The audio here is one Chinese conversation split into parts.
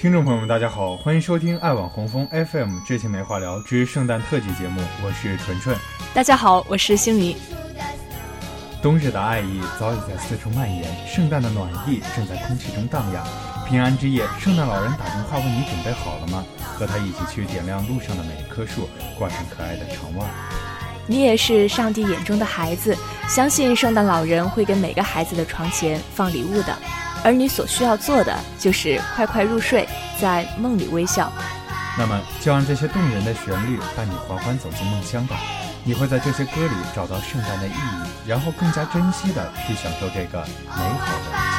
听众朋友们，大家好，欢迎收听爱网红枫 FM《知青没话聊之圣诞特辑》节目，我是纯纯。大家好，我是星宇。冬日的爱意早已在四处蔓延，圣诞的暖意正在空气中荡漾。平安之夜，圣诞老人打电话问你准备好了吗？和他一起去点亮路上的每一棵树，挂上可爱的长袜。你也是上帝眼中的孩子，相信圣诞老人会给每个孩子的床前放礼物的。而你所需要做的就是快快入睡，在梦里微笑。那么，就让这些动人的旋律伴你缓缓走进梦乡吧。你会在这些歌里找到圣诞的意义，然后更加珍惜的去享受这个美好的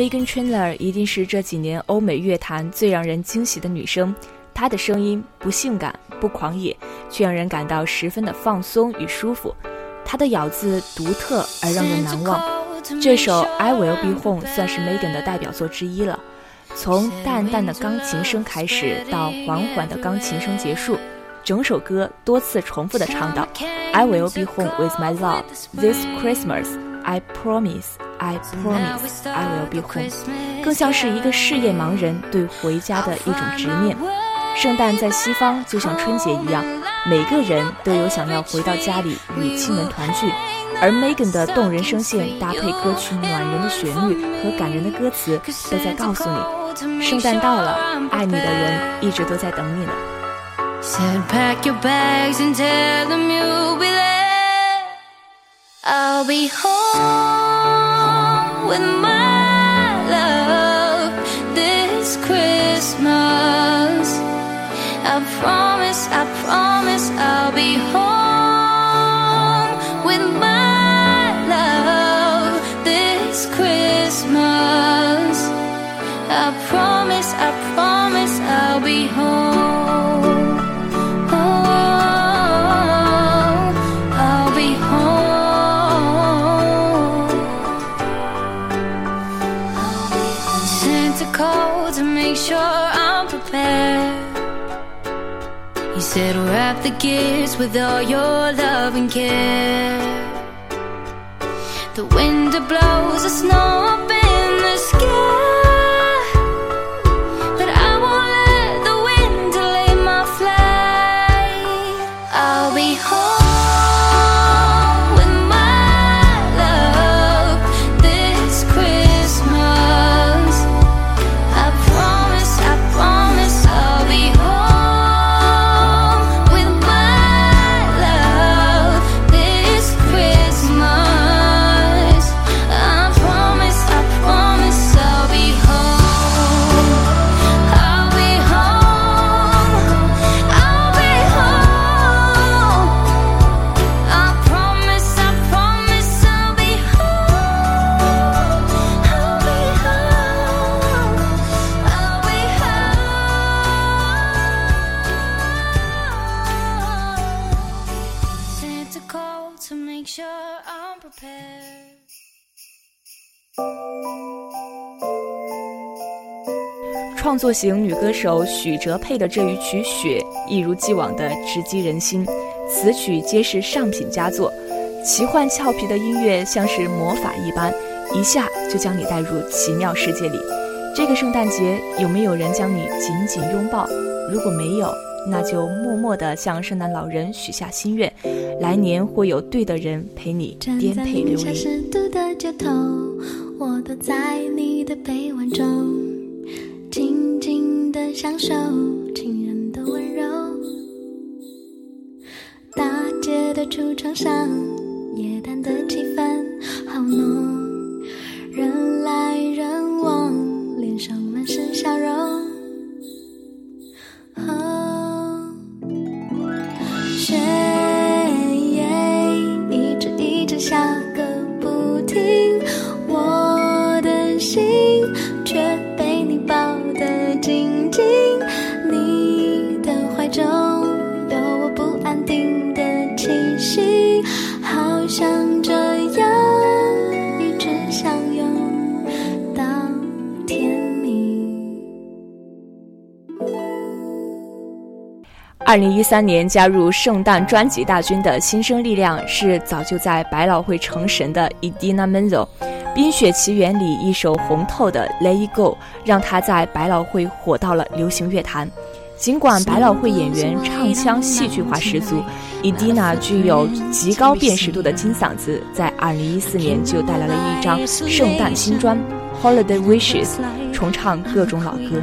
Megan Trainor 一定是这几年欧美乐坛最让人惊喜的女生。她的声音不性感、不狂野，却让人感到十分的放松与舒服。她的咬字独特而让人难忘。这首《I Will Be Home》算是 Megan 的代表作之一了。从淡淡的钢琴声开始，到缓缓的钢琴声结束，整首歌多次重复的唱道：“I will be home with my love this Christmas. I promise.” I promise I will be home，更像是一个事业盲人对回家的一种执念。圣诞在西方就像春节一样，每个人都有想要回到家里与亲人团聚。而 Megan 的动人声线搭配歌曲暖人的旋律和感人的歌词，都在告诉你，圣诞到了，爱你的人一直都在等你呢。Said pack your bags and tell them you'll be there. I'll be home. With my love this Christmas. I promise, I promise I'll be home with my love this Christmas. I promise, said wrap the gifts with all your love and care. The wind blows the snow up in the sky 创作型女歌手许哲佩的这一曲《雪》一如既往的直击人心，此曲皆是上品佳作，奇幻俏皮的音乐像是魔法一般，一下就将你带入奇妙世界里。这个圣诞节有没有人将你紧紧拥抱？如果没有，那就默默地向圣诞老人许下心愿，来年会有对的人陪你颠沛流离。我躲在你的臂弯中，的享受情人的温柔。大街的橱窗上，夜淡的二零一三年加入圣诞专辑大军的新生力量是早就在百老汇成神的 Idina Menzel，《冰雪奇缘》里一首红透的《Let It Go》让他在百老汇火到了流行乐坛。尽管百老汇演员唱腔戏剧化十足，Idina 具有极高辨识度的金嗓子，在二零一四年就带来了一张圣诞新专《Holiday Wishes》，重唱各种老歌。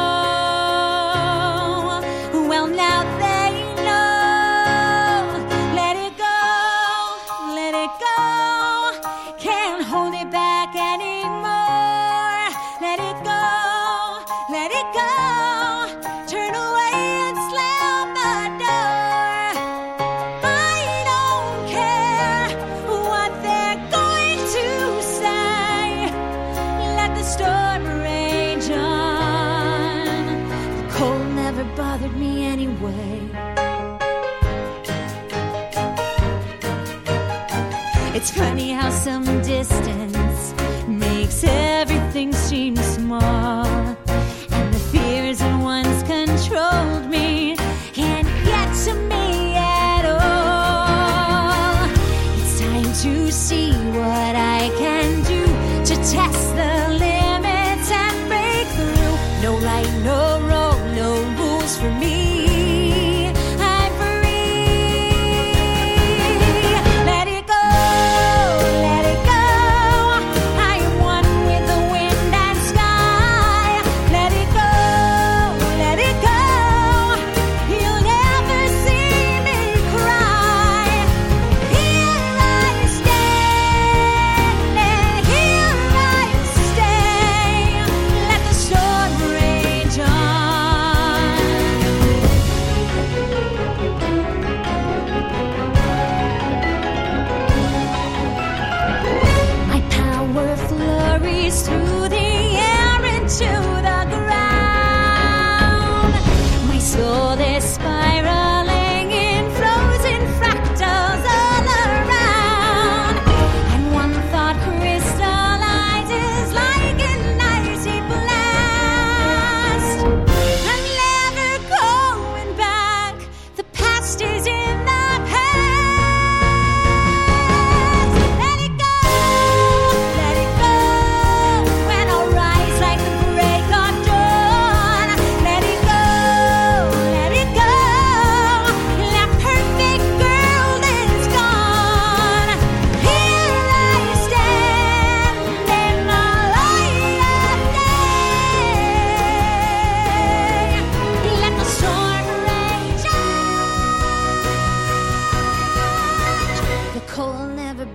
It's funny how some distance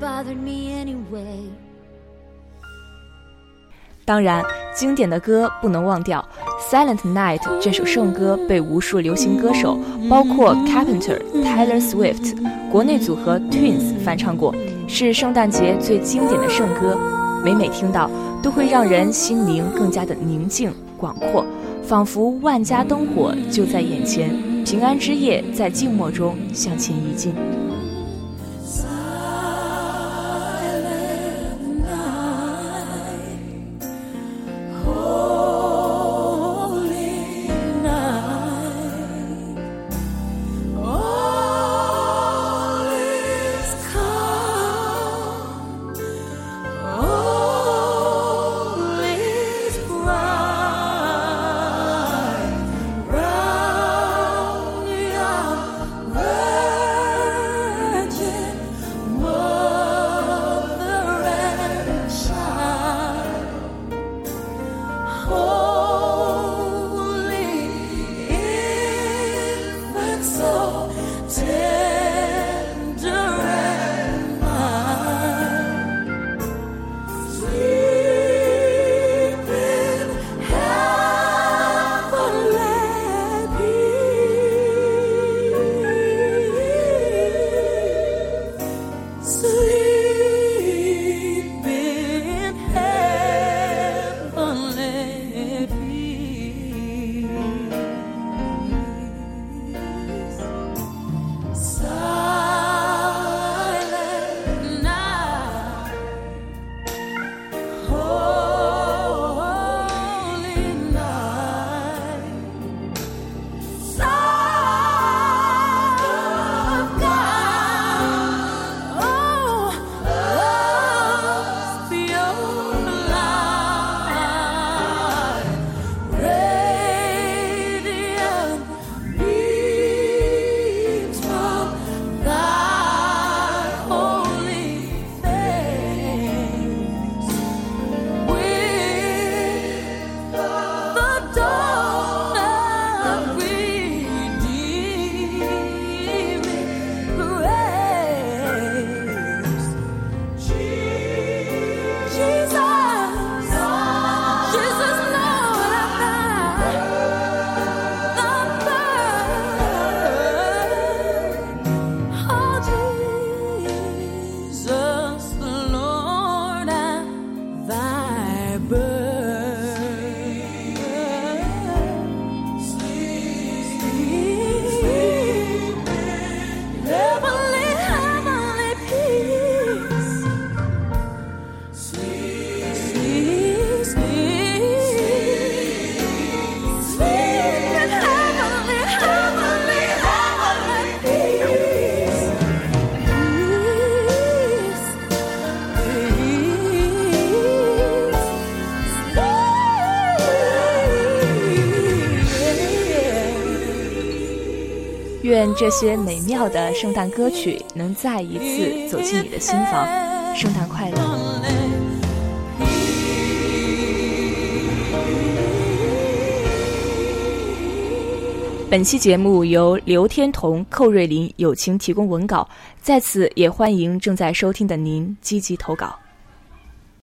bothered me anyway. 当然，经典的歌不能忘掉，《Silent Night》这首圣歌被无数流行歌手，包括 Carpenter、Taylor Swift、国内组合 Twins 翻唱过，是圣诞节最经典的圣歌。每每听到，都会让人心灵更加的宁静广阔，仿佛万家灯火就在眼前，平安之夜在静默中向前移进。思念。愿这些美妙的圣诞歌曲能再一次走进你的心房。圣诞快乐！本期节目由刘天彤、寇瑞林友情提供文稿，在此也欢迎正在收听的您积极投稿。